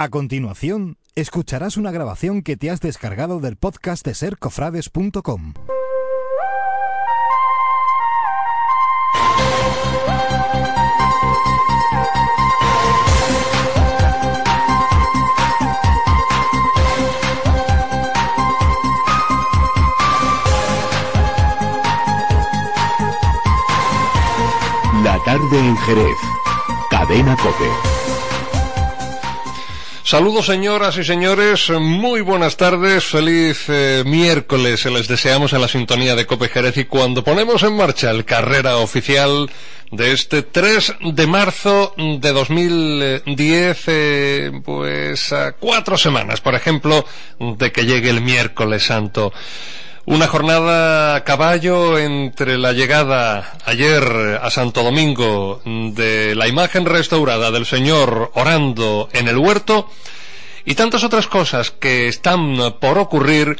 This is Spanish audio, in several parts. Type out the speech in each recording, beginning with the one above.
A continuación, escucharás una grabación que te has descargado del podcast de sercofrades.com. La tarde en Jerez. Cadena Cope. Saludos señoras y señores, muy buenas tardes, feliz eh, miércoles, les deseamos en la sintonía de Cope Jerez y cuando ponemos en marcha el carrera oficial de este 3 de marzo de 2010, eh, pues a cuatro semanas, por ejemplo, de que llegue el miércoles santo. Una jornada a caballo entre la llegada ayer a Santo Domingo de la imagen restaurada del Señor orando en el huerto y tantas otras cosas que están por ocurrir,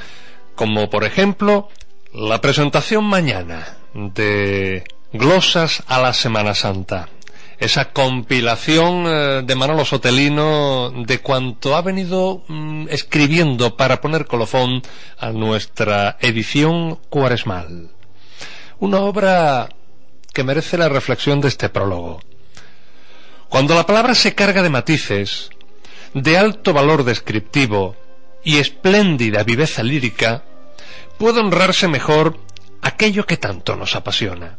como por ejemplo la presentación mañana de glosas a la Semana Santa esa compilación eh, de Manolo Sotelino de cuanto ha venido mm, escribiendo para poner colofón a nuestra edición cuaresmal. Una obra que merece la reflexión de este prólogo. Cuando la palabra se carga de matices, de alto valor descriptivo y espléndida viveza lírica, puede honrarse mejor aquello que tanto nos apasiona.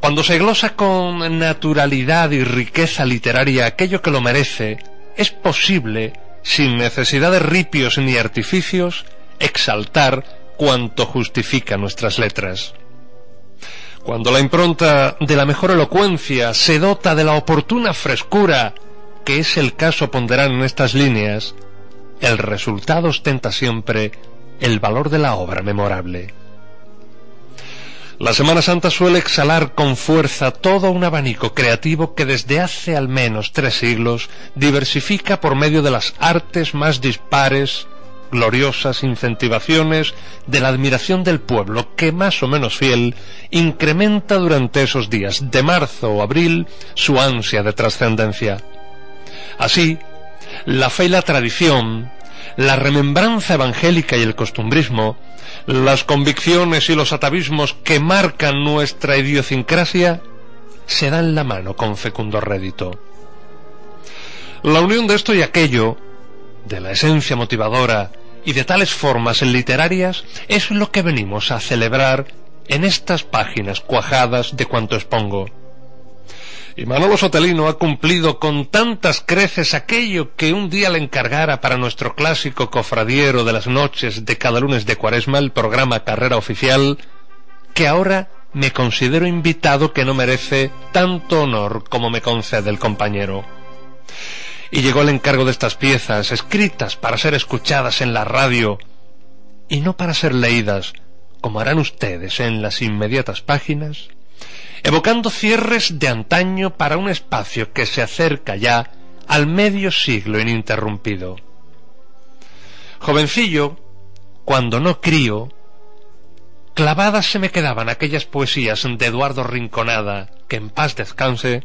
Cuando se glosa con naturalidad y riqueza literaria aquello que lo merece, es posible, sin necesidad de ripios ni artificios, exaltar cuanto justifica nuestras letras. Cuando la impronta de la mejor elocuencia se dota de la oportuna frescura, que es el caso ponderar en estas líneas, el resultado ostenta siempre el valor de la obra memorable. La Semana Santa suele exhalar con fuerza todo un abanico creativo que desde hace al menos tres siglos diversifica por medio de las artes más dispares, gloriosas incentivaciones de la admiración del pueblo que más o menos fiel incrementa durante esos días de marzo o abril su ansia de trascendencia. Así, la fe y la tradición, la remembranza evangélica y el costumbrismo las convicciones y los atavismos que marcan nuestra idiosincrasia se dan la mano con fecundo rédito. La unión de esto y aquello, de la esencia motivadora y de tales formas literarias, es lo que venimos a celebrar en estas páginas cuajadas de cuanto expongo. Y Manolo Sotelino ha cumplido con tantas creces aquello que un día le encargara para nuestro clásico cofradiero de las noches de cada lunes de cuaresma el programa Carrera Oficial, que ahora me considero invitado que no merece tanto honor como me concede el compañero. Y llegó el encargo de estas piezas, escritas para ser escuchadas en la radio, y no para ser leídas, como harán ustedes en las inmediatas páginas, evocando cierres de antaño para un espacio que se acerca ya al medio siglo ininterrumpido. Jovencillo, cuando no crío, clavadas se me quedaban aquellas poesías de Eduardo Rinconada, que en paz descanse,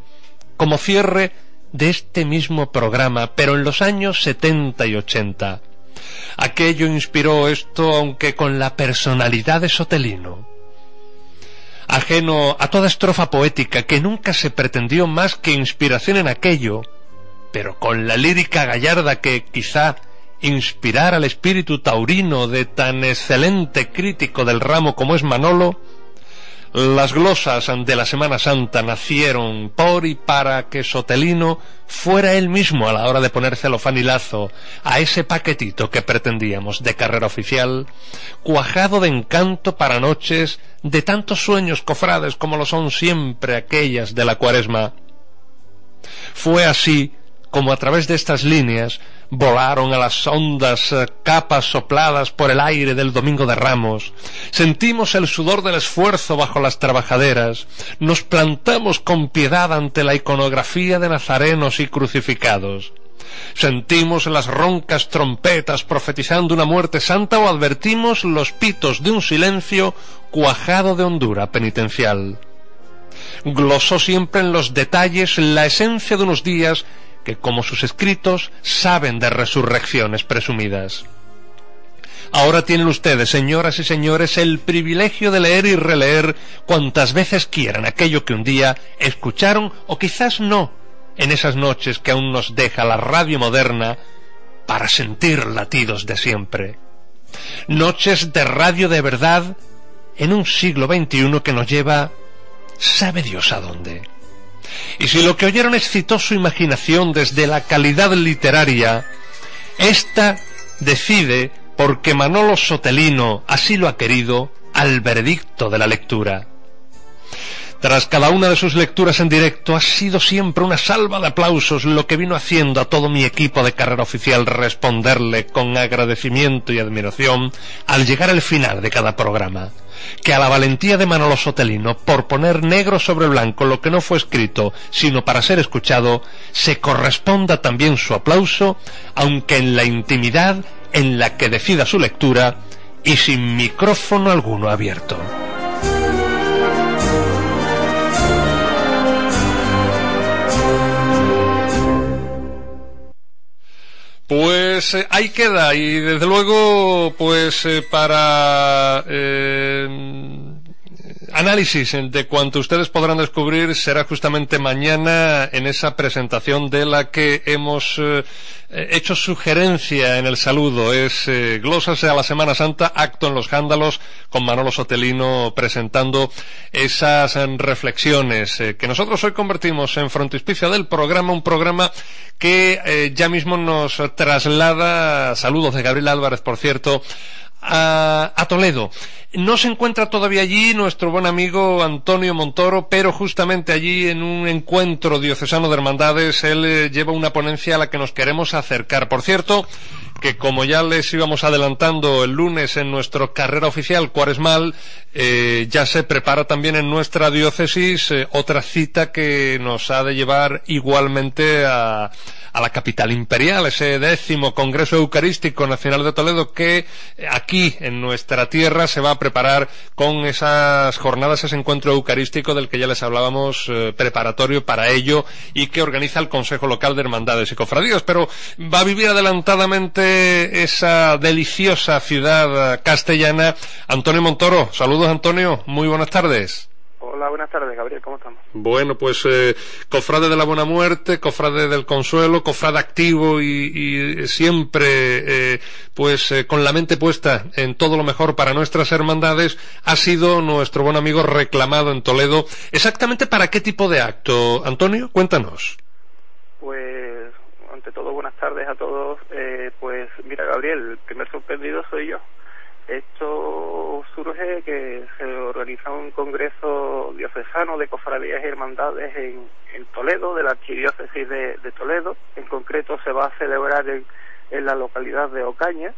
como cierre de este mismo programa, pero en los años setenta y ochenta. Aquello inspiró esto, aunque con la personalidad de Sotelino ajeno a toda estrofa poética que nunca se pretendió más que inspiración en aquello, pero con la lírica gallarda que quizá inspirara al espíritu taurino de tan excelente crítico del ramo como es Manolo, las glosas de la Semana Santa nacieron por y para que Sotelino fuera él mismo a la hora de poner celofán y lazo a ese paquetito que pretendíamos de carrera oficial, cuajado de encanto para noches de tantos sueños cofrades como lo son siempre aquellas de la cuaresma. Fue así como a través de estas líneas volaron a las hondas eh, capas sopladas por el aire del Domingo de Ramos, sentimos el sudor del esfuerzo bajo las trabajaderas, nos plantamos con piedad ante la iconografía de nazarenos y crucificados. Sentimos las roncas trompetas profetizando una muerte santa o advertimos los pitos de un silencio cuajado de hondura penitencial. Glosó siempre en los detalles la esencia de unos días que, como sus escritos, saben de resurrecciones presumidas. Ahora tienen ustedes, señoras y señores, el privilegio de leer y releer cuantas veces quieran aquello que un día escucharon o quizás no en esas noches que aún nos deja la radio moderna para sentir latidos de siempre. Noches de radio de verdad en un siglo XXI que nos lleva, sabe Dios a dónde. Y si lo que oyeron excitó su imaginación desde la calidad literaria, ésta decide, porque Manolo Sotelino así lo ha querido, al veredicto de la lectura. Tras cada una de sus lecturas en directo ha sido siempre una salva de aplausos lo que vino haciendo a todo mi equipo de carrera oficial responderle con agradecimiento y admiración al llegar al final de cada programa. Que a la valentía de Manolo Sotelino por poner negro sobre blanco lo que no fue escrito, sino para ser escuchado, se corresponda también su aplauso, aunque en la intimidad en la que decida su lectura y sin micrófono alguno abierto. Pues eh, ahí queda y desde luego pues eh, para eh, análisis de cuanto ustedes podrán descubrir será justamente mañana en esa presentación de la que hemos eh, hecho sugerencia en el saludo. Es eh, Glosas a la Semana Santa, acto en los Jándalos, con Manolo Sotelino presentando esas eh, reflexiones que nosotros hoy convertimos en frontispicio del programa, un programa que ya mismo nos traslada, saludos de Gabriel Álvarez, por cierto, a, Toledo. No se encuentra todavía allí nuestro buen amigo Antonio Montoro, pero justamente allí en un encuentro diocesano de hermandades él eh, lleva una ponencia a la que nos queremos acercar. Por cierto, que como ya les íbamos adelantando el lunes en nuestra carrera oficial cuaresmal, eh, ya se prepara también en nuestra diócesis eh, otra cita que nos ha de llevar igualmente a a la capital imperial, ese décimo Congreso Eucarístico Nacional de Toledo que aquí en nuestra tierra se va a preparar con esas jornadas, ese encuentro eucarístico del que ya les hablábamos eh, preparatorio para ello y que organiza el Consejo Local de Hermandades y Cofradías, pero va a vivir adelantadamente esa deliciosa ciudad castellana. Antonio Montoro, saludos Antonio, muy buenas tardes. Hola, buenas tardes, Gabriel, ¿cómo estamos? Bueno, pues eh, cofrade de la buena muerte, cofrade del consuelo, cofrade activo y, siempre, eh, pues eh, con la mente puesta en todo lo mejor para nuestras hermandades, ha sido nuestro buen amigo reclamado en Toledo. ¿Exactamente para qué tipo de acto, Antonio? Cuéntanos. Pues, ante todo, buenas tardes a todos. pues, mira, Gabriel, el primer sorprendido soy yo. Esto surge que se organiza un congreso diocesano de cofradías y hermandades en, Toledo, de la archidiócesis de, Toledo. En concreto se va a celebrar en, la localidad de Ocaña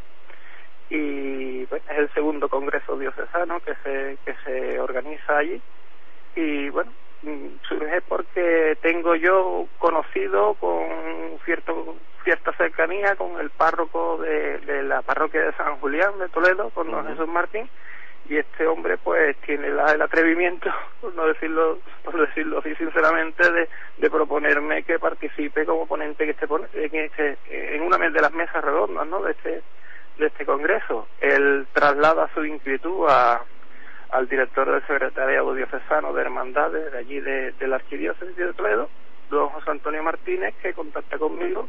y pues, es el segundo congreso diocesano que se, que se organiza allí. Y bueno, surge porque tengo yo conocido con cierto cierta cercanía con el párroco de, la parroquia de San Julián de Toledo, con don Jesús Martín, y este hombre pues tiene el atrevimiento, por no decirlo, por decirlo así sinceramente, de, de proponerme que participe como ponente que esté en, este, en una de las mesas redondas ¿no? de este de este congreso. Él traslada su inquietud a, al director del secretariado diocesano de hermandades de allí de, de la archidiócesis de Toledo, don José Antonio Martínez, que contacta conmigo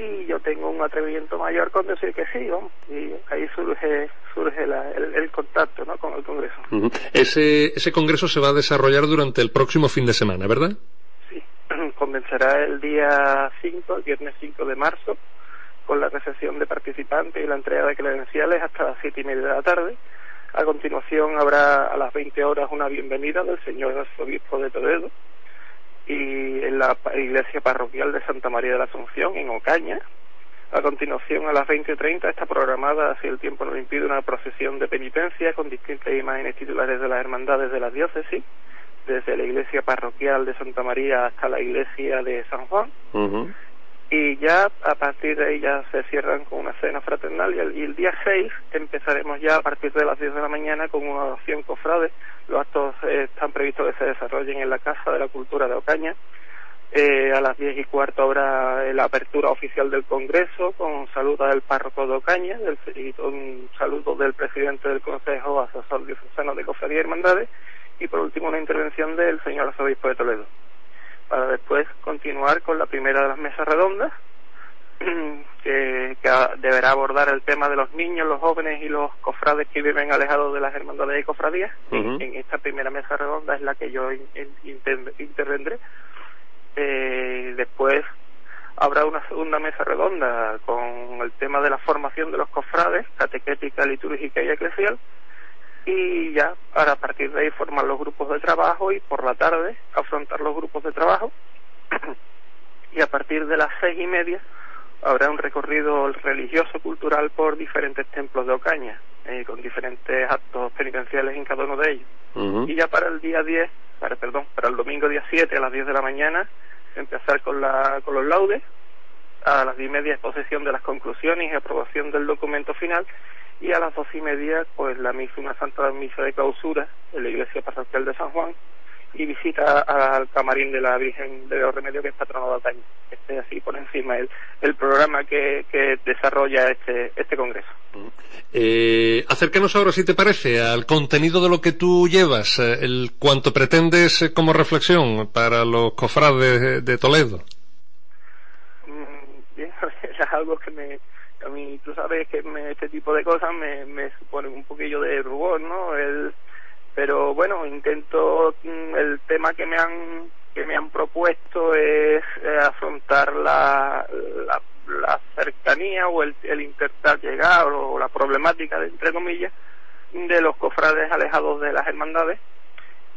y yo tengo un atrevimiento mayor con decir que sí, y ahí surge surge el, contacto ¿no? con el Congreso. ese, ese Congreso se va a desarrollar durante el próximo fin de semana, ¿verdad? Sí, comenzará el día 5, el viernes 5 de marzo, con la recepción de participantes y la entrega de credenciales hasta las siete y media de la tarde. A continuación habrá a las 20 horas una bienvenida del señor arzobispo de Toledo, y en la iglesia parroquial de Santa María de la Asunción, en Ocaña. A continuación, a las 20.30 está programada, si el tiempo nos impide, una procesión de penitencia con distintas imágenes titulares de las hermandades de la diócesis, desde la iglesia parroquial de Santa María hasta la iglesia de San Juan y ya a partir de ahí ya se cierran con una cena fraternal y el, día 6 empezaremos ya a partir de las 10 de la mañana con una oración cofrade. Los actos eh, están previstos que se desarrollen en la Casa de la Cultura de Ocaña. Eh, a las 10 y cuarto habrá la apertura oficial del Congreso con saludo del párroco de Ocaña y un saludo del presidente del Consejo Asesor Diocesano de Cofradía y Hermandades y por último una intervención del señor arzobispo de Toledo para después continuar con la primera de las mesas redondas, que, deberá abordar el tema de los niños, los jóvenes y los cofrades que viven alejados de las hermandades y cofradías. en, esta primera mesa redonda es la que yo intervendré. Eh, después habrá una segunda mesa redonda con el tema de la formación de los cofrades, catequética, litúrgica y eclesial y ya para a partir de ahí formar los grupos de trabajo y por la tarde afrontar los grupos de trabajo. Y a partir de las seis y media habrá un recorrido religioso cultural por diferentes templos de Ocaña eh, con diferentes actos penitenciales en cada uno de ellos. Y ya para el día 10 para perdón para el domingo día 7 a las 10 de la mañana empezar con la con los laudes. A las diez y media exposición de las conclusiones y aprobación del documento final y a las dos y media pues la misa, una santa misa de clausura en la iglesia parroquial de San Juan y visita al camarín de la Virgen de los Remedios que es patrono de. Este así por encima el, el programa que, que desarrolla este, este congreso. Eh, acércanos ahora, si te parece, al contenido de lo que tú llevas, eh, el cuanto pretendes eh, como reflexión para los cofrades de, Toledo. Mm, bien, es algo que me, a mí tú sabes que este tipo de cosas me, me suponen un poquillo de rubor, ¿no? El, pero bueno, intento, mm, el tema que me han que me han propuesto es eh, afrontar la, la, la, cercanía o el, el intentar llegar o la problemática, entre comillas, de los cofrades alejados de las hermandades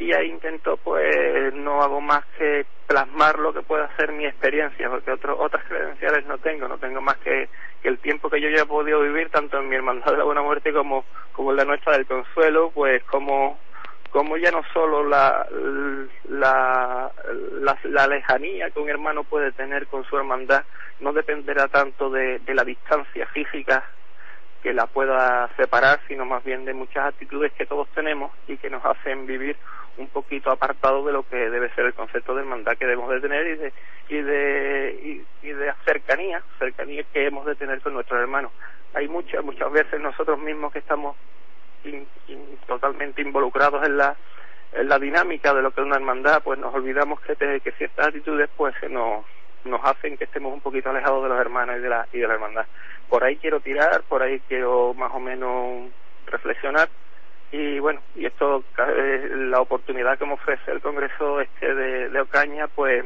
y intento pues no hago más que plasmar lo que pueda ser mi experiencia porque otro, otras credenciales no tengo no tengo más que, el tiempo que yo ya he podido vivir tanto en mi hermandad de la buena muerte como como en la nuestra del consuelo pues como como ya no solo la la, la, la lejanía que un hermano puede tener con su hermandad no dependerá tanto de la distancia física que la pueda separar, sino más bien de muchas actitudes que todos tenemos y que nos hacen vivir un poquito apartado de lo que debe ser el concepto de hermandad que debemos de tener y de y de y, de cercanía cercanía que hemos de tener con nuestros hermanos. Hay muchas muchas veces nosotros mismos que estamos totalmente involucrados en la en la dinámica de lo que es una hermandad pues nos olvidamos que, que ciertas actitudes pues se nos nos hacen que estemos un poquito alejados de los hermanos y de la y de la hermandad. Por ahí quiero tirar por ahí quiero más o menos reflexionar. Y bueno y esto la oportunidad que me ofrece el congreso este de, Ocaña pues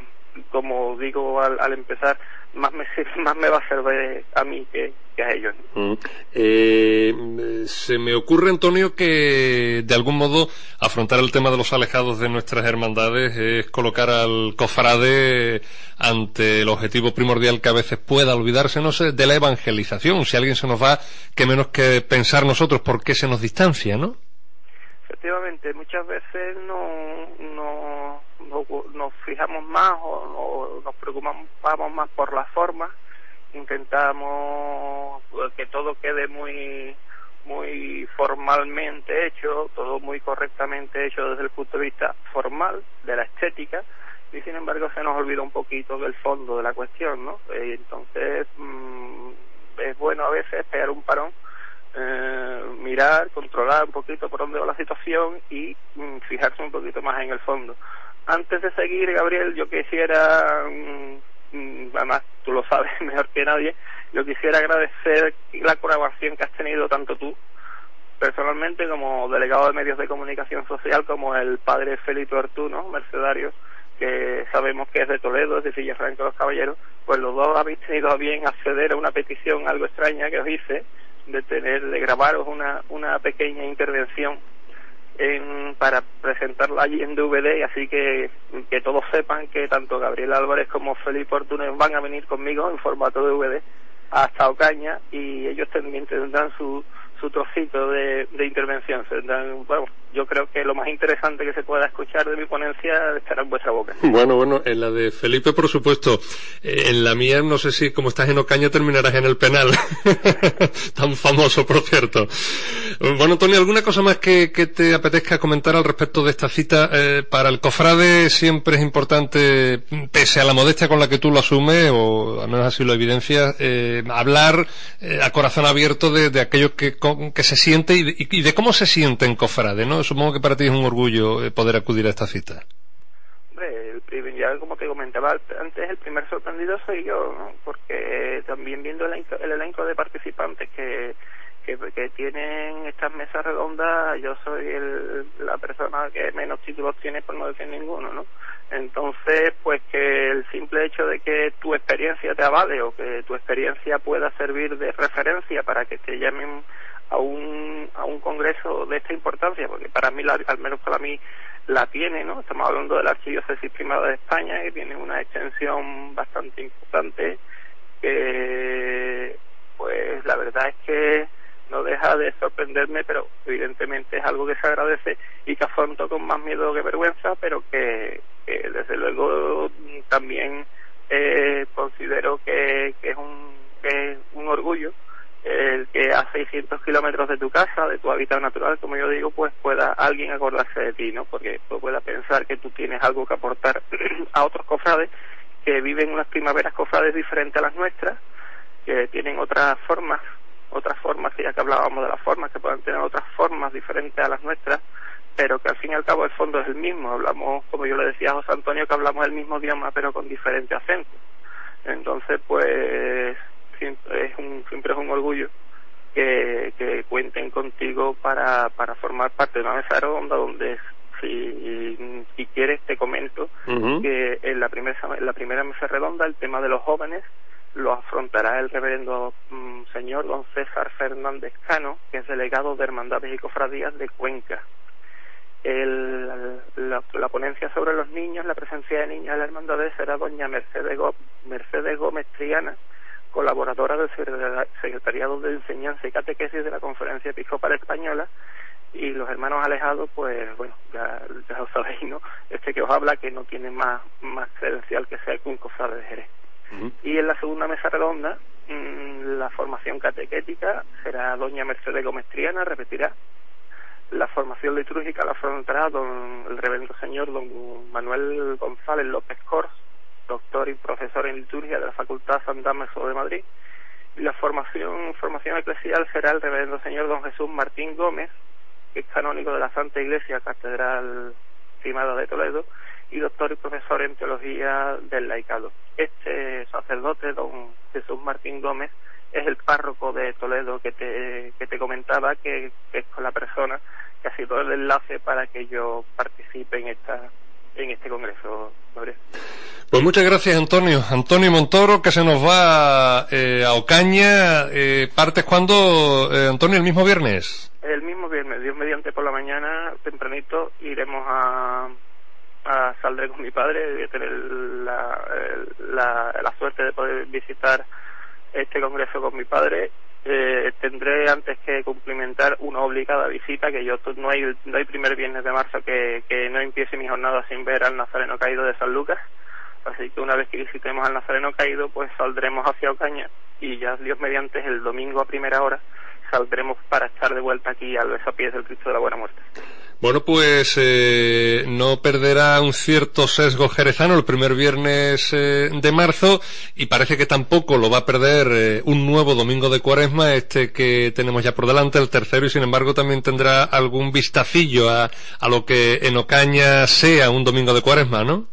como digo al, empezar más me más me va a servir a mí que, a ellos mm. eh, se me ocurre Antonio que de algún modo afrontar el tema de los alejados de nuestras hermandades es colocar al cofrade ante el objetivo primordial que a veces pueda olvidarse no sé de la evangelización si alguien se nos va que menos que pensar nosotros por qué se nos distancia ¿no? efectivamente muchas veces no, no, nos fijamos más o, nos preocupamos más por la forma intentamos que todo quede muy muy formalmente hecho todo muy correctamente hecho desde el punto de vista formal de la estética y sin embargo se nos olvida un poquito del fondo de la cuestión no eh, entonces mm, es bueno a veces pegar un parón eh, mirar, controlar un poquito por dónde va la situación y mm, fijarse un poquito más en el fondo. Antes de seguir, Gabriel, yo quisiera, mm, mm, además tú lo sabes mejor que nadie, yo quisiera agradecer la colaboración que has tenido tanto tú personalmente como delegado de medios de comunicación social como el padre Felipe Ortuno, mercedario, que sabemos que es de Toledo, es de Villafranca de los Caballeros, pues los dos habéis tenido a bien acceder a una petición algo extraña que os hice de tener, de grabaros una, una pequeña intervención para presentarla allí en DVD, así que que todos sepan que tanto Gabriel Álvarez como Felipe Ortunes van a venir conmigo en formato DVD hasta Ocaña y ellos también tendrán su, su trocito de, de intervención. Bueno, yo creo que lo más interesante que se pueda escuchar de mi ponencia estará en vuestra boca. Bueno, bueno, en la de Felipe, por supuesto. Eh, en la mía, no sé si como estás en Ocaña terminarás en el penal. Tan famoso, por cierto. Bueno, Antonio, ¿alguna cosa más que, te apetezca comentar al respecto de esta cita? Eh, para el cofrade siempre es importante, pese a la modestia con la que tú lo asumes, o al menos así lo evidencias, eh, hablar a corazón abierto de, de aquello que, que se siente y de, cómo se siente en cofrade, ¿no? Supongo que para ti es un orgullo eh, poder acudir a esta cita. Hombre, ya como te comentaba antes, el primer sorprendido soy yo, porque también viendo el, elenco de participantes que, que, tienen estas mesas redondas, yo soy la persona que menos títulos tiene, por no decir ninguno, ¿no? Entonces, pues que el simple hecho de que tu experiencia te avale o que tu experiencia pueda servir de referencia para que te llamen a un, a un congreso de esta importancia, porque para mí, al menos para mí, la tiene, ¿no? Estamos hablando de la Archidiócesis Primada de España, que tiene una extensión bastante importante, que, pues, la verdad es que no deja de sorprenderme, pero evidentemente es algo que se agradece y que afronto con más miedo que vergüenza, pero que, desde luego también eh, considero que, es un, que es un orgullo el que a 600 kilómetros de tu casa, de tu hábitat natural, como yo digo, pues pueda alguien acordarse de ti, ¿no? Porque pueda pensar que tú tienes algo que aportar a otros cofrades que viven unas primaveras cofrades diferentes a las nuestras, que tienen otras formas, otras formas, ya que hablábamos de las formas, que puedan tener otras formas diferentes a las nuestras, pero que al fin y al cabo el fondo es el mismo. Hablamos, como yo le decía a José Antonio, que hablamos el mismo idioma, pero con diferente acento. Entonces, pues siempre es un, siempre es un orgullo que, que cuenten contigo para, para formar parte de una mesa redonda donde si, si quieres te comento que en la primera en la primera mesa redonda el tema de los jóvenes lo afrontará el reverendo mm, señor don César Fernández Cano, que es delegado de Hermandades y Cofradías de Cuenca. El, la, la, ponencia sobre los niños, la presencia de niños en la hermandad será doña Mercedes, Mercedes Gómez Triana, colaboradora del Secretariado de Enseñanza y Catequesis de la Conferencia Episcopal Española, y los hermanos alejados, pues bueno, ya, ya lo sabéis, ¿no? Este que os habla que no tiene más, más credencial que ser un cofrade de Jerez. Y en la segunda mesa redonda, mm, la formación catequética será doña Mercedes Gómez Triana, repetirá. La formación litúrgica la afrontará don, el reverendo señor don Manuel González López Cors, doctor y profesor en liturgia de la Facultad San Damaso de Madrid. Y la formación, formación eclesial será el reverendo señor don Jesús Martín Gómez, que es canónigo de la Santa Iglesia Catedral Primada de Toledo, y doctor y profesor en teología del laicado. Este sacerdote, don Jesús Martín Gómez, es el párroco de Toledo que te, que te comentaba, que, que es con la persona que ha sido el enlace para que yo participe en esta en este congreso, Gabriel. Pues muchas gracias, Antonio. Antonio Montoro, que se nos va eh, a Ocaña. Eh, ¿Partes cuándo, eh, Antonio, el mismo viernes? El mismo viernes, Dios mediante por la mañana, tempranito, iremos a, a saldré con mi padre, voy a tener la, la, la suerte de poder visitar este congreso con mi padre eh, tendré antes que cumplimentar una obligada visita que yo no hay no hay primer viernes de marzo que, que no empiece mi jornada sin ver al Nazareno caído de San Lucas Así que una vez que visitemos al Nazareno Caído, pues saldremos hacia Ocaña y ya Dios mediante el domingo a primera hora saldremos para estar de vuelta aquí al besapiés del Cristo de la Buena Muerte. Bueno, pues eh, no perderá un cierto sesgo jerezano el primer viernes eh, de marzo y parece que tampoco lo va a perder eh, un nuevo domingo de cuaresma, este que tenemos ya por delante, el tercero, y sin embargo también tendrá algún vistacillo a, a lo que en Ocaña sea un domingo de cuaresma, ¿no?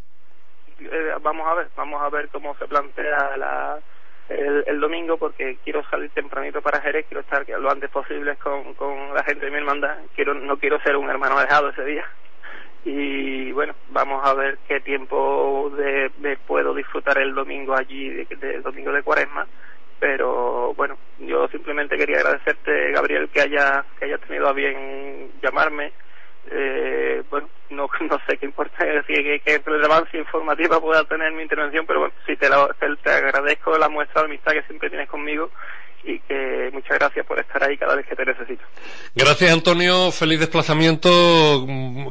Eh, vamos a ver, vamos a ver cómo se plantea la, el, domingo porque quiero salir tempranito para Jerez, quiero estar lo antes posible con, con la gente de mi hermandad, quiero, no quiero ser un hermano dejado ese día. Y bueno, vamos a ver qué tiempo de, puedo disfrutar el domingo allí, del domingo de cuaresma. Pero bueno, yo simplemente quería agradecerte, Gabriel, que haya, que haya tenido a bien llamarme eh, bueno, no, no sé qué importa, qué, qué relevancia informativa pueda tener mi intervención, pero bueno, sí te, te, te agradezco la muestra de amistad que siempre tienes conmigo y que muchas gracias por estar ahí cada vez que te necesito. Gracias Antonio, feliz desplazamiento,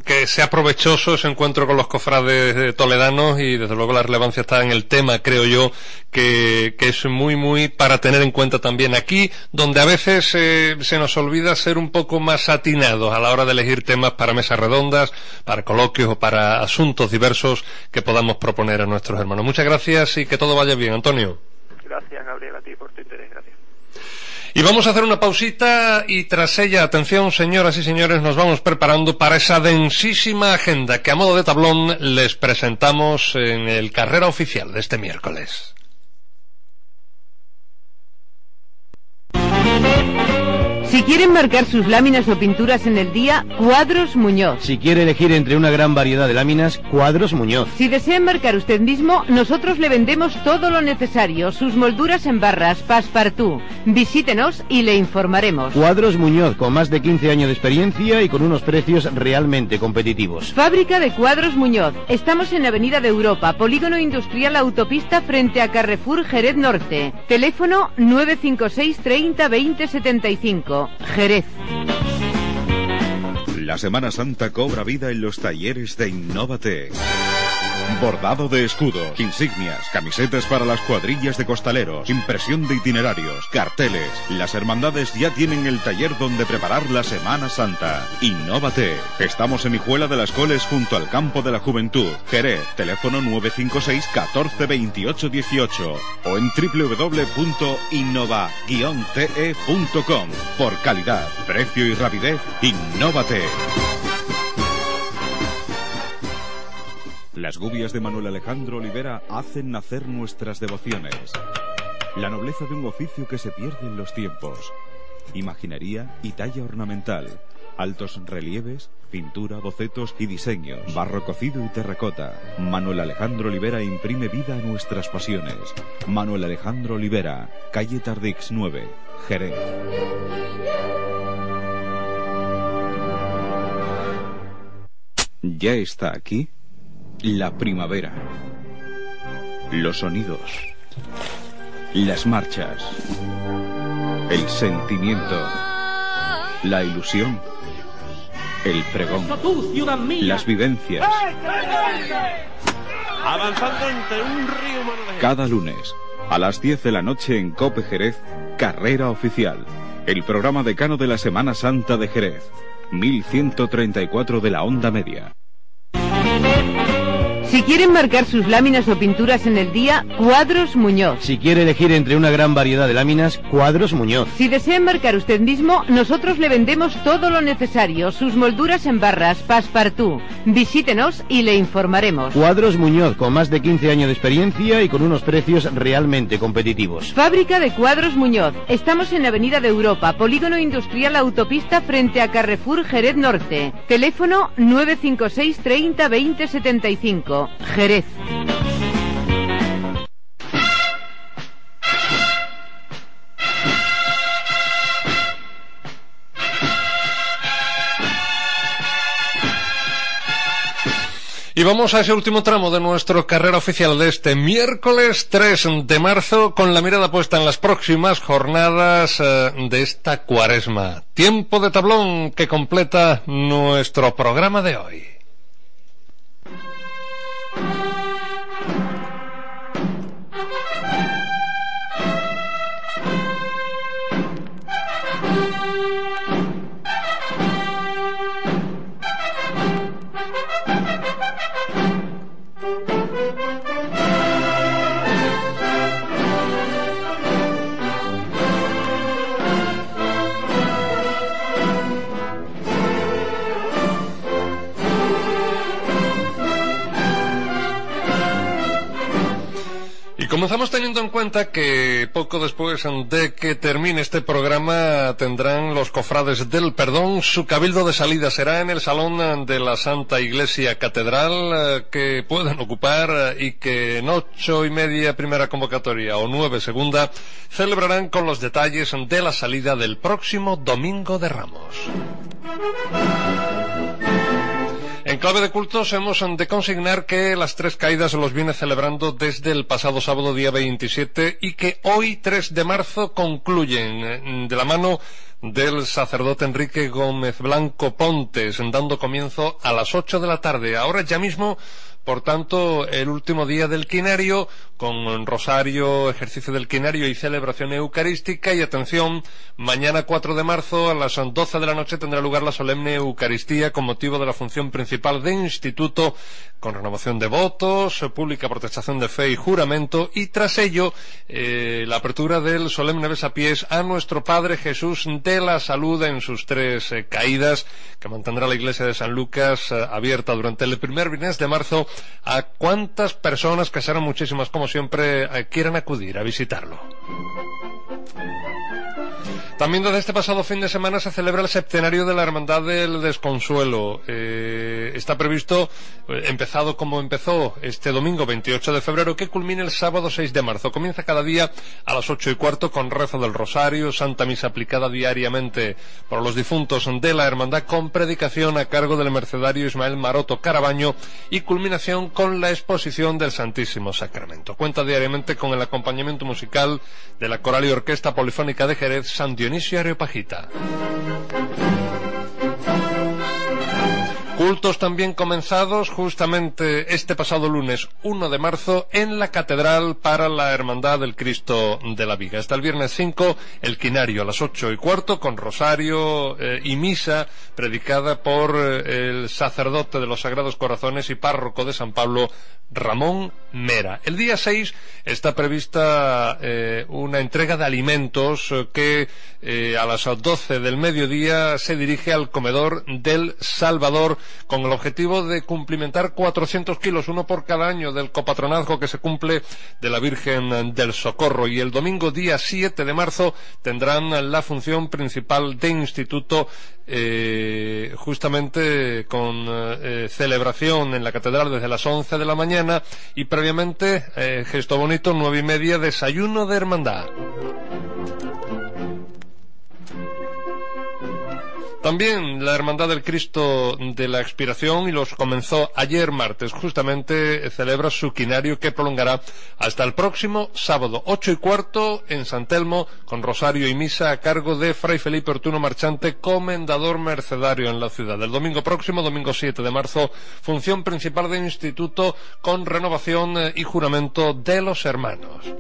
que sea provechoso ese encuentro con los cofrades toledanos y desde luego la relevancia está en el tema, creo yo, que, que es muy, muy para tener en cuenta también aquí, donde a veces eh, se nos olvida ser un poco más atinados a la hora de elegir temas para mesas redondas, para coloquios o para asuntos diversos que podamos proponer a nuestros hermanos. Muchas gracias y que todo vaya bien, Antonio. Gracias, Gabriel, a ti por tu interés. Gracias. Y vamos a hacer una pausita y tras ella, atención señoras y señores, nos vamos preparando para esa densísima agenda que a modo de tablón les presentamos en el carrera oficial de este miércoles. Si quieren marcar sus láminas o pinturas en el día, Cuadros Muñoz. Si quiere elegir entre una gran variedad de láminas, Cuadros Muñoz. Si desean marcar usted mismo, nosotros le vendemos todo lo necesario, sus molduras en barras, passepartout. Visítenos y le informaremos. Cuadros Muñoz, con más de 15 años de experiencia y con unos precios realmente competitivos. Fábrica de Cuadros Muñoz. Estamos en Avenida de Europa, Polígono Industrial Autopista frente a Carrefour Jerez Norte. Teléfono 956 30 20 75. Jerez. La Semana Santa cobra vida en los talleres de Innovate. Bordado de escudos, insignias, camisetas para las cuadrillas de costaleros, impresión de itinerarios, carteles. Las hermandades ya tienen el taller donde preparar la Semana Santa. Innovate. Estamos en Hijuela de las Coles junto al Campo de la Juventud. Jerez, teléfono 956 14 28 18 o en www.innova-te.com. Por calidad, precio y rapidez, Innovate. Las gubias de Manuel Alejandro Olivera hacen nacer nuestras devociones. La nobleza de un oficio que se pierde en los tiempos. Imaginería y talla ornamental. Altos relieves, pintura, bocetos y diseños. Barro cocido y terracota. Manuel Alejandro Olivera imprime vida a nuestras pasiones. Manuel Alejandro Olivera, calle Tardix 9, Jerez. Ya está aquí la primavera. Los sonidos. Las marchas. El sentimiento. La ilusión. El pregón. Las vivencias. Avanzando entre un río Cada lunes, a las 10 de la noche en Cope Jerez, Carrera Oficial. El programa decano de la Semana Santa de Jerez. 1134 de la onda media. Si quieren marcar sus láminas o pinturas en el día, Cuadros Muñoz. Si quiere elegir entre una gran variedad de láminas, Cuadros Muñoz. Si desean marcar usted mismo, nosotros le vendemos todo lo necesario, sus molduras en barras, passepartout. Visítenos y le informaremos. Cuadros Muñoz, con más de 15 años de experiencia y con unos precios realmente competitivos. Fábrica de Cuadros Muñoz. Estamos en Avenida de Europa, Polígono Industrial Autopista frente a Carrefour Jerez Norte. Teléfono 956 30 20 75. Jerez. Y vamos a ese último tramo de nuestro carrera oficial de este miércoles 3 de marzo con la mirada puesta en las próximas jornadas eh, de esta cuaresma. Tiempo de tablón que completa nuestro programa de hoy. Comenzamos teniendo en cuenta que poco después de que termine este programa tendrán los cofrades del perdón su cabildo de salida será en el salón de la Santa Iglesia Catedral eh, que pueden ocupar eh, y que en ocho y media primera convocatoria o nueve segunda celebrarán con los detalles de la salida del próximo domingo de Ramos. En clave de cultos hemos de consignar que las tres caídas los viene celebrando desde el pasado sábado día 27 y que hoy 3 de marzo concluyen eh, de la mano del sacerdote Enrique Gómez Blanco Pontes, dando comienzo a las 8 de la tarde. Ahora ya mismo por tanto, el último día del quinario, con rosario, ejercicio del quinario y celebración eucarística. Y atención, mañana 4 de marzo a las 12 de la noche tendrá lugar la solemne Eucaristía con motivo de la función principal de instituto, con renovación de votos, pública protestación de fe y juramento. Y tras ello, eh, la apertura del solemne besapiés a nuestro Padre Jesús de la Salud en sus tres eh, caídas, que mantendrá la iglesia de San Lucas eh, abierta durante el primer viernes de marzo a cuántas personas, que serán muchísimas como siempre, eh, quieran acudir a visitarlo. También desde este pasado fin de semana se celebra el septenario de la Hermandad del Desconsuelo. Eh, está previsto, eh, empezado como empezó este domingo 28 de febrero, que culmine el sábado 6 de marzo. Comienza cada día a las ocho y cuarto con rezo del Rosario, Santa Misa aplicada diariamente por los difuntos de la Hermandad con predicación a cargo del mercedario Ismael Maroto Carabaño y culminación con la exposición del Santísimo Sacramento. Cuenta diariamente con el acompañamiento musical de la Coral y Orquesta Polifónica de Jerez, San Dionisio Areopagita. Cultos también comenzados justamente este pasado lunes 1 de marzo en la Catedral para la Hermandad del Cristo de la Viga. Hasta el viernes 5, el quinario a las 8 y cuarto con rosario eh, y misa predicada por eh, el sacerdote de los Sagrados Corazones y párroco de San Pablo, Ramón Mera. El día 6 está prevista eh, una entrega de alimentos que a las 12 del mediodía se dirige al comedor del Salvador con el objetivo de cumplimentar 400 kilos, uno por cada año, del copatronazgo que se cumple de la Virgen del Socorro. Y el domingo día 7 de marzo tendrán la función principal de instituto eh, justamente con eh, celebración en la catedral desde las 11 de la mañana y previamente, eh, gesto bonito, nueve y media, desayuno de hermandad. También la Hermandad del Cristo de la Expiración, y los comenzó ayer martes, justamente celebra su quinario que prolongará hasta el próximo sábado, ocho y cuarto, en San Telmo, con rosario y misa a cargo de Fray Felipe Ortuno Marchante, comendador mercedario en la ciudad. El domingo próximo, domingo 7 de marzo, función principal del instituto con renovación y juramento de los hermanos.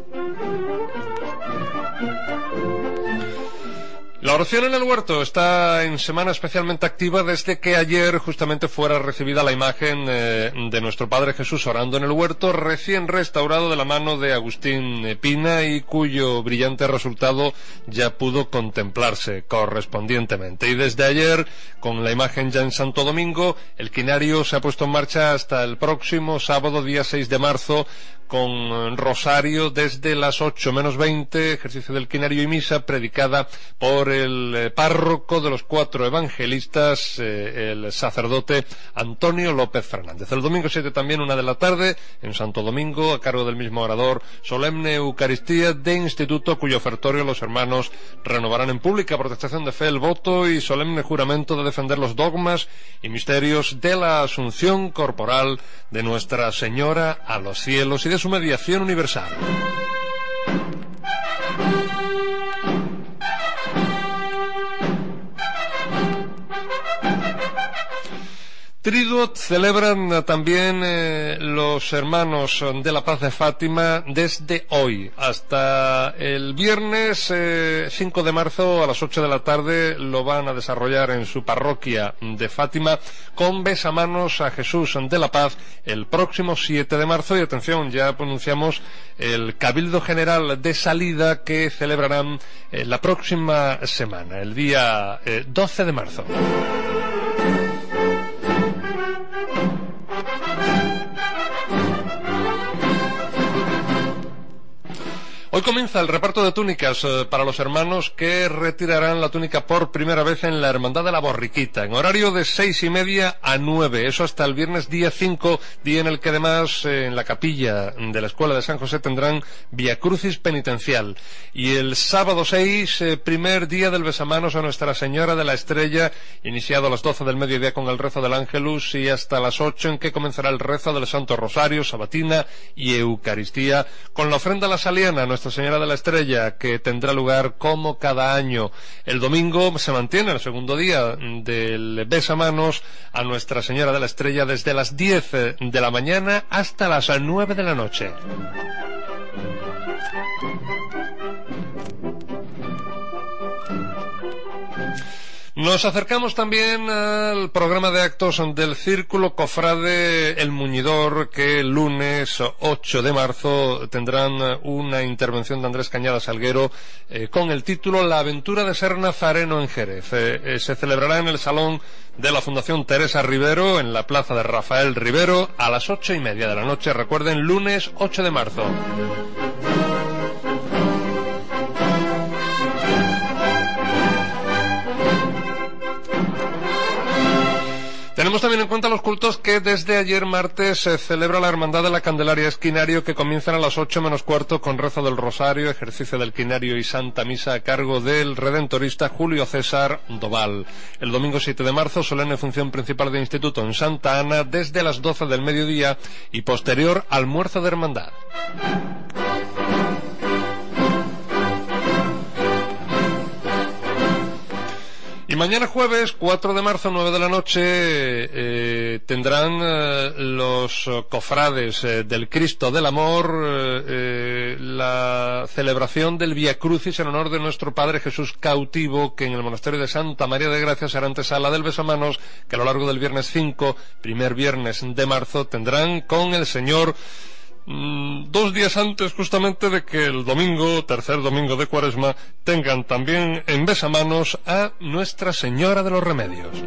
La oración en el huerto está en semana especialmente activa desde que ayer justamente fuera recibida la imagen eh, de nuestro Padre Jesús orando en el huerto, recién restaurado de la mano de Agustín Pina y cuyo brillante resultado ya pudo contemplarse correspondientemente. Y desde ayer, con la imagen ya en Santo Domingo, el quinario se ha puesto en marcha hasta el próximo sábado, día 6 de marzo, con rosario desde las ocho menos veinte, ejercicio del quinario y misa predicada por el eh, párroco de los cuatro evangelistas, eh, el sacerdote Antonio López Fernández. El domingo 7 también, una de la tarde, en Santo Domingo, a cargo del mismo orador, solemne Eucaristía de Instituto, cuyo ofertorio los hermanos renovarán en pública protestación de fe el voto y solemne juramento de defender los dogmas y misterios de la asunción corporal de Nuestra Señora a los cielos y de su mediación universal. Triduot celebran también eh, los hermanos de la paz de Fátima desde hoy hasta el viernes 5 eh, de marzo a las 8 de la tarde lo van a desarrollar en su parroquia de Fátima con besamanos a Jesús de la Paz el próximo 7 de marzo y atención ya pronunciamos el Cabildo General de salida que celebrarán eh, la próxima semana el día 12 de marzo. Hoy comienza el reparto de túnicas eh, para los hermanos que retirarán la túnica por primera vez en la Hermandad de la Borriquita, en horario de seis y media a nueve, eso hasta el viernes día cinco, día en el que además eh, en la capilla de la Escuela de San José tendrán Via Crucis penitencial. Y el sábado seis, eh, primer día del besamanos a Nuestra Señora de la Estrella, iniciado a las doce del mediodía con el rezo del Ángelus y hasta las ocho en que comenzará el rezo del Santo Rosario, Sabatina y Eucaristía, con la ofrenda a la Saliana, Señora de la Estrella, que tendrá lugar como cada año. El domingo se mantiene el segundo día del besamanos a Nuestra Señora de la Estrella desde las diez de la mañana hasta las nueve de la noche. Nos acercamos también al programa de actos del Círculo Cofrade El Muñidor, que el lunes 8 de marzo tendrán una intervención de Andrés Cañada Salguero eh, con el título La aventura de ser nazareno en Jerez. Eh, eh, se celebrará en el Salón de la Fundación Teresa Rivero, en la Plaza de Rafael Rivero, a las ocho y media de la noche. Recuerden, lunes 8 de marzo. Tenemos también en cuenta los cultos que desde ayer martes se celebra la Hermandad de la Candelaria Esquinario que comienzan a las ocho menos cuarto con rezo del Rosario, ejercicio del Quinario y Santa Misa a cargo del redentorista Julio César Doval. El domingo 7 de marzo, solemne función principal de instituto en Santa Ana desde las doce del mediodía y posterior almuerzo de hermandad. Y mañana jueves, 4 de marzo, 9 de la noche, eh, tendrán eh, los cofrades eh, del Cristo del Amor la celebración del Via Crucis en honor de nuestro Padre Jesús cautivo, que en el monasterio de Santa María de Gracia será antesala del besamanos, que a lo largo del viernes 5, primer viernes de marzo, tendrán con el Señor Mm, dos días antes justamente de que el domingo, tercer domingo de cuaresma, tengan también en besamanos a Nuestra Señora de los Remedios.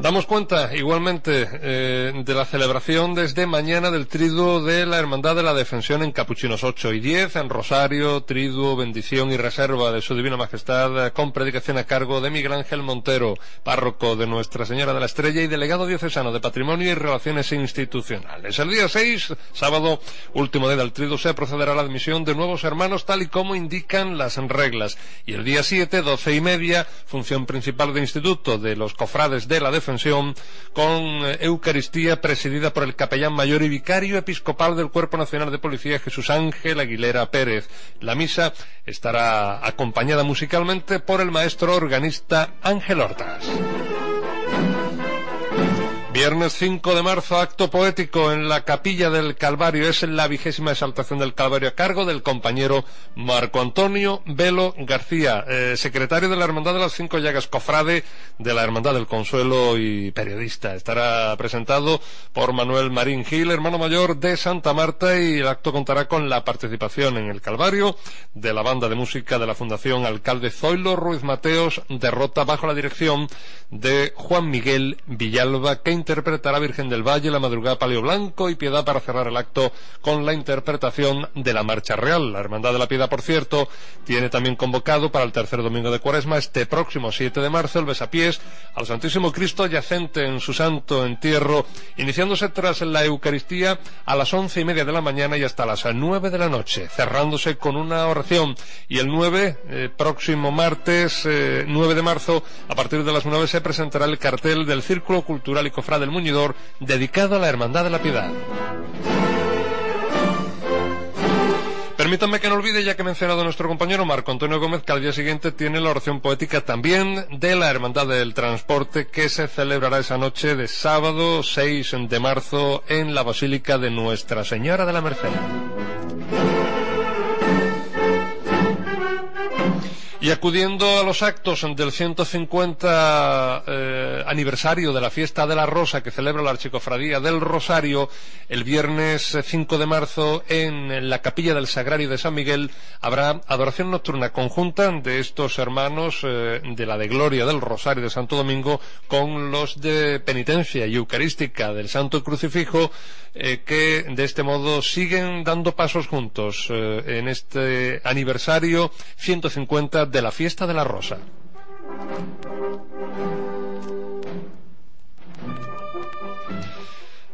Damos cuenta igualmente eh, de la celebración desde mañana del triduo de la Hermandad de la Defensión en Capuchinos 8 y 10, en Rosario, triduo, bendición y reserva de su Divina Majestad, eh, con predicación a cargo de Miguel Ángel Montero, párroco de Nuestra Señora de la Estrella y delegado diocesano de Patrimonio y Relaciones Institucionales. El día 6, sábado, último día del triduo, se procederá a la admisión de nuevos hermanos tal y como indican las reglas. Y el día 7, doce y media, función principal de instituto de los cofrades de la Defensión con eh, Eucaristía presidida por el capellán mayor y vicario episcopal del Cuerpo Nacional de Policía Jesús Ángel Aguilera Pérez. La misa estará acompañada musicalmente por el maestro organista Ángel Hortas. Viernes 5 de marzo, acto poético en la capilla del Calvario. Es la vigésima exaltación del Calvario a cargo del compañero Marco Antonio Velo García, eh, secretario de la Hermandad de las Cinco Llagas, cofrade de la Hermandad del Consuelo y periodista. Estará presentado por Manuel Marín Gil, hermano mayor de Santa Marta, y el acto contará con la participación en el Calvario de la banda de música de la Fundación Alcalde Zoilo Ruiz Mateos, derrota bajo la dirección de Juan Miguel Villalba, que interpretará Virgen del Valle, la madrugada Palio Blanco y Piedad para cerrar el acto con la interpretación de la Marcha Real. La Hermandad de la Piedad, por cierto, tiene también convocado para el tercer domingo de Cuaresma, este próximo 7 de marzo, el besapiés al Santísimo Cristo yacente en su santo entierro, iniciándose tras la Eucaristía a las once y media de la mañana y hasta las nueve de la noche, cerrándose con una oración. Y el 9, eh, próximo martes, 9 eh, de marzo, a partir de las 9 se presentará el cartel del Círculo Cultural y del Muñidor, dedicado a la Hermandad de la Piedad. Permítanme que no olvide, ya que he mencionado a nuestro compañero Marco Antonio Gómez, que al día siguiente tiene la oración poética también de la Hermandad del Transporte, que se celebrará esa noche de sábado 6 de marzo en la Basílica de Nuestra Señora de la Merced. Y acudiendo a los actos del 150 eh, aniversario de la fiesta de la Rosa que celebra la Archicofradía del Rosario, el viernes 5 de marzo en la capilla del Sagrario de San Miguel habrá adoración nocturna conjunta de estos hermanos eh, de la de Gloria del Rosario de Santo Domingo con los de penitencia y eucarística del Santo Crucifijo eh, que de este modo siguen dando pasos juntos en este aniversario 150 de la fiesta de la rosa.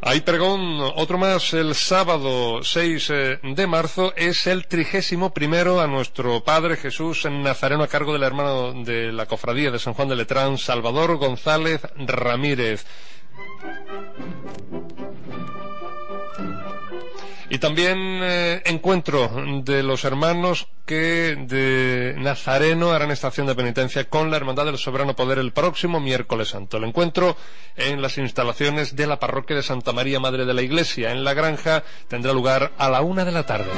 Hay pregón, otro más, el sábado 6 eh, de marzo es el trigésimo primero a nuestro Padre Jesús Nazareno a cargo del hermano de la cofradía de San Juan de Letrán, Salvador González Ramírez. Y también eh, encuentro de los hermanos que de Nazareno harán estación de penitencia con la Hermandad del Soberano Poder el próximo miércoles santo. El encuentro en las instalaciones de la parroquia de Santa María Madre de la Iglesia en la granja tendrá lugar a la una de la tarde.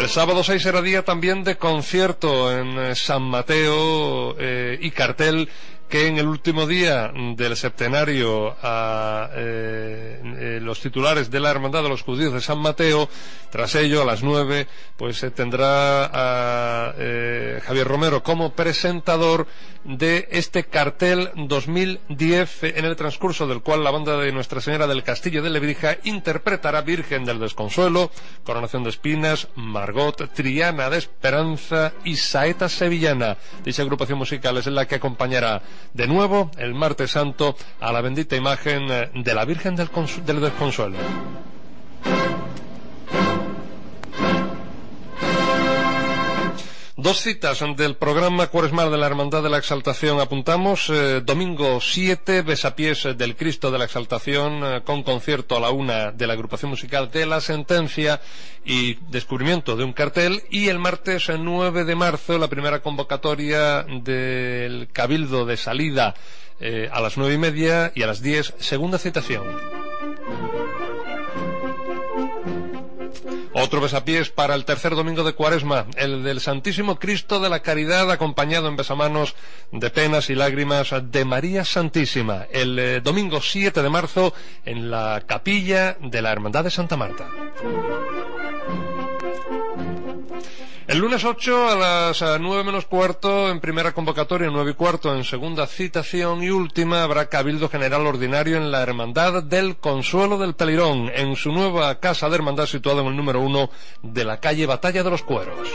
El sábado 6 será día también de concierto en eh, San Mateo eh, y cartel que en el último día del septenario a eh, eh, los titulares de la Hermandad de los Judíos de San Mateo, tras ello a las nueve, pues tendrá a eh, Javier Romero como presentador de este cartel 2010 en el transcurso del cual la banda de Nuestra Señora del Castillo de Lebrija interpretará Virgen del Desconsuelo, Coronación de Espinas, Margot, Triana de Esperanza y Saeta Sevillana. Dicha agrupación musical es la que acompañará de nuevo el martes santo a la bendita imagen eh, de la Virgen del, del Desconsuelo. Dos citas del programa cuaresmal de la Hermandad de la Exaltación apuntamos. Eh, domingo 7, Besapiés del Cristo de la Exaltación, eh, con concierto a la una de la agrupación musical de la Sentencia y descubrimiento de un cartel. Y el martes 9 de marzo, la primera convocatoria del Cabildo de salida eh, a las nueve y media y a las diez, segunda citación. Otro besapiés para el tercer domingo de Cuaresma, el del Santísimo Cristo de la Caridad, acompañado en besamanos de penas y lágrimas de María Santísima, el eh, domingo 7 de marzo en la capilla de la Hermandad de Santa Marta. El lunes 8 a las 9 menos cuarto en primera convocatoria, 9 y cuarto en segunda citación y última habrá Cabildo General Ordinario en la Hermandad del Consuelo del Pelirón, en su nueva casa de hermandad situada en el número 1 de la calle Batalla de los Cueros.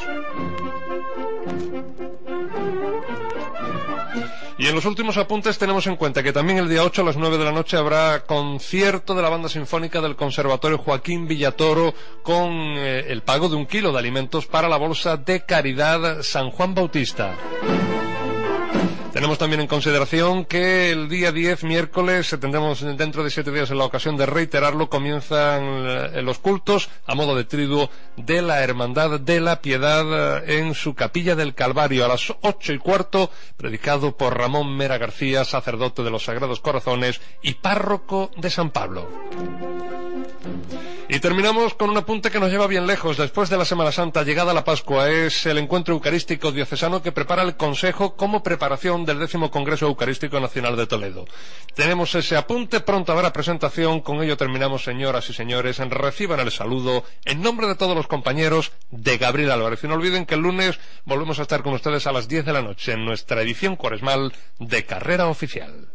Y en los últimos apuntes tenemos en cuenta que también el día 8 a las 9 de la noche habrá concierto de la banda sinfónica del Conservatorio Joaquín Villatoro con eh, el pago de un kilo de alimentos para la Bolsa de Caridad San Juan Bautista. Tenemos también en consideración que el día 10, miércoles, tendremos dentro de siete días en la ocasión de reiterarlo, comienzan eh, los cultos a modo de triduo de la Hermandad de la Piedad eh, en su capilla del Calvario a las ocho y cuarto, predicado por Ramón Mera García, sacerdote de los Sagrados Corazones y párroco de San Pablo. Y terminamos con un apunte que nos lleva bien lejos. Después de la Semana Santa, llegada la Pascua, es el encuentro eucarístico diocesano que prepara el Consejo como preparación del décimo Congreso Eucarístico Nacional de Toledo. Tenemos ese apunte, pronto habrá presentación. Con ello terminamos, señoras y señores. Reciban el saludo en nombre de todos los compañeros de Gabriel Álvarez. Y no olviden que el lunes volvemos a estar con ustedes a las 10 de la noche en nuestra edición cuaresmal de Carrera Oficial.